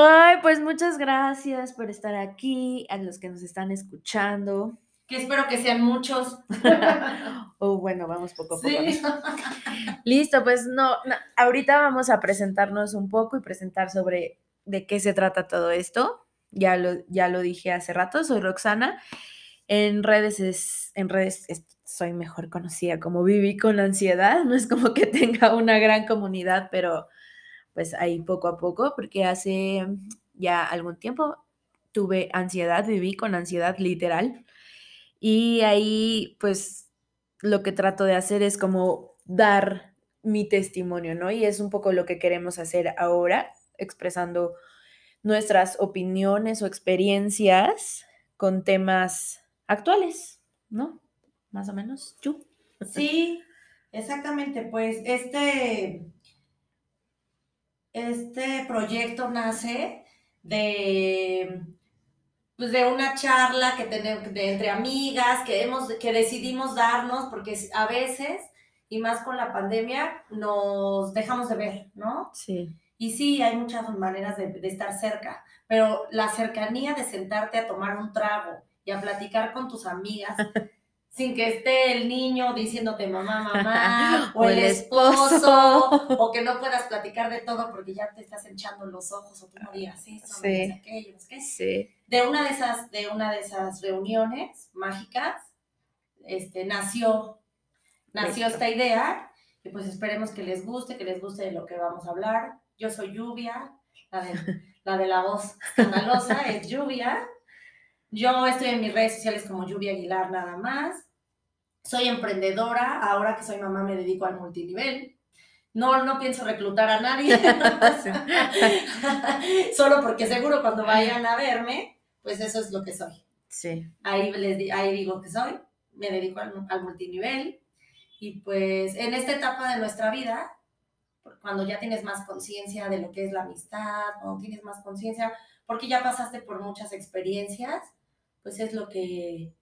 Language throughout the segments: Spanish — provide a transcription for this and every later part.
Ay, pues muchas gracias por estar aquí, a los que nos están escuchando. Que espero que sean muchos. O bueno, vamos poco a poco. Sí. Listo, pues no, no, ahorita vamos a presentarnos un poco y presentar sobre de qué se trata todo esto. Ya lo, ya lo dije hace rato, soy Roxana. En redes es, en redes es- soy mejor conocida como Viví con ansiedad. No es como que tenga una gran comunidad, pero pues ahí poco a poco, porque hace ya algún tiempo tuve ansiedad, viví con ansiedad literal. Y ahí, pues, lo que trato de hacer es como dar mi testimonio, ¿no? Y es un poco lo que queremos hacer ahora, expresando nuestras opiniones o experiencias con temas actuales, ¿no? Más o menos. ¿Tú? Sí, exactamente. Pues este, este proyecto nace de, pues de una charla que tenemos de, entre amigas que hemos, que decidimos darnos, porque a veces, y más con la pandemia, nos dejamos de ver, ¿no? Sí. Y sí, hay muchas maneras de, de estar cerca, pero la cercanía de sentarte a tomar un trago y a platicar con tus amigas sin que esté el niño diciéndote mamá, mamá, o, O el el esposo, esposo. o que no puedas platicar de todo porque ya te estás hinchando los ojos, o tú no digas esto, no Sí. digas aquello, no sé qué. Sí. De una de esas, de una de esas reuniones mágicas, este, nació, nació Listo. esta idea, y pues esperemos que les guste, que les guste de lo que vamos a hablar. Yo soy Lluvia, la de la, de la voz escandalosa es Lluvia. Yo estoy en mis redes sociales como Lluvia Aguilar nada más. Soy emprendedora, ahora que soy mamá me dedico al multinivel. No, no pienso reclutar a nadie. Solo porque seguro cuando vayan a verme, pues eso es lo que soy. Sí. Ahí, les, ahí digo que soy, me dedico al, al multinivel. Y pues en esta etapa de nuestra vida, cuando ya tienes más conciencia de lo que es la amistad, cuando tienes más conciencia, porque ya pasaste por muchas experiencias, pues es lo que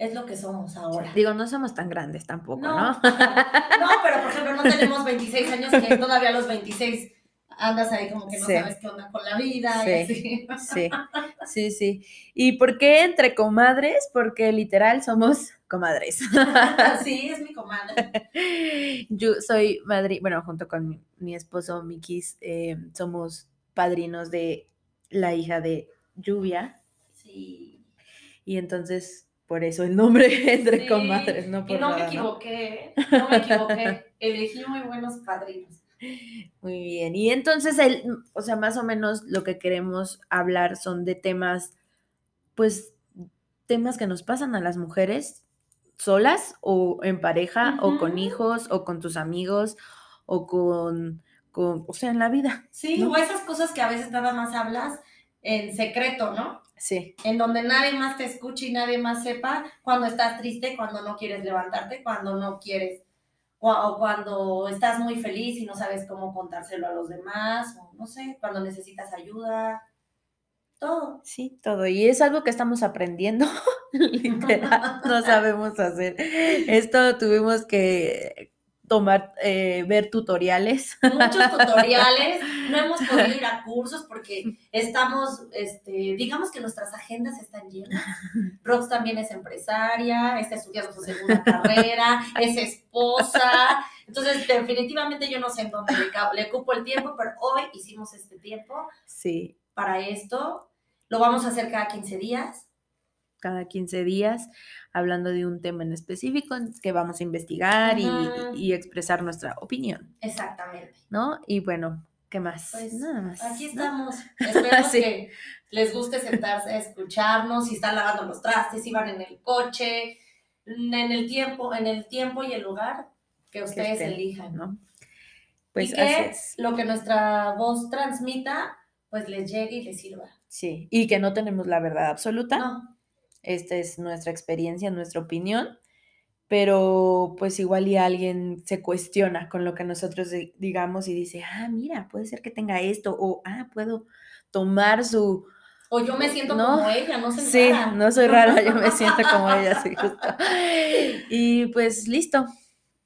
es lo que somos ahora. Digo, no somos tan grandes tampoco, ¿no? No, no, pero por ejemplo, no tenemos 26 años que todavía a los 26 andas ahí como que no Sí. sabes qué onda con la vida y así. Sí, sí, sí. ¿Y por qué entre comadres? Porque literal somos comadres. Sí, es mi comadre. Yo soy madre, bueno, junto con mi, mi esposo Mikis, eh, somos padrinos de la hija de Lluvia. Sí. Y entonces, por eso el nombre entre Sí, comadres, no por y no me nada, ¿no? equivoqué, ¿eh? no me equivoqué. Elegí muy buenos padrinos. Muy bien. Y entonces, el, o sea, más o menos lo que queremos hablar son de temas, pues, temas que nos pasan a las mujeres solas o en pareja o con hijos o con tus amigos o con, con o sea, en la vida. Sí, ¿No? o esas cosas que a veces nada más hablas en secreto, ¿no? Sí, En donde nadie más te escuche y nadie más sepa cuando estás triste, cuando no quieres levantarte, cuando no quieres, o, cuando estás muy feliz y no sabes cómo contárselo a los demás, o no sé, cuando necesitas ayuda, todo. sí, todo. Y es algo que estamos aprendiendo, literal, no sabemos hacer. Esto tuvimos que tomar, eh, ver tutoriales. muchos tutoriales, no hemos podido ir a cursos porque estamos, este, digamos que nuestras agendas están llenas. Rox también es empresaria, está estudiando su segunda carrera, es esposa. Entonces, definitivamente yo no sé en dónde le, le cupo el tiempo, pero hoy hicimos este tiempo Sí, para esto. Lo vamos a hacer cada 15 días. Cada 15 días, hablando de un tema en específico en que vamos a investigar y- expresar nuestra opinión, Exactamente. ¿no? Y bueno, ¿qué más? Pues, Nada más. Aquí ¿no? estamos. Esperemos Sí. que les guste sentarse a escucharnos, si están lavando los trastes, si van en el coche, en el tiempo, en el tiempo y el lugar que ustedes estén, elijan. ¿no? Pues y que lo que nuestra voz transmita, pues les llegue y les sirva. Sí, y que no tenemos la verdad absoluta. No, Esta es nuestra experiencia, nuestra opinión, pero pues igual y alguien se cuestiona con lo que nosotros di- digamos y dice, ah, mira, puede ser que tenga esto, o ah, puedo tomar su... o yo me siento No, como ella, no sé Sí, no soy rara, yo me siento como ella, sí, justo. Y pues listo,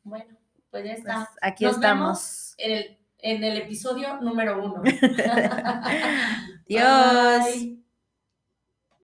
Bueno, pues ya pues, está. aquí Nos estamos. vemos en el, en el episodio número uno. Dios. Bye.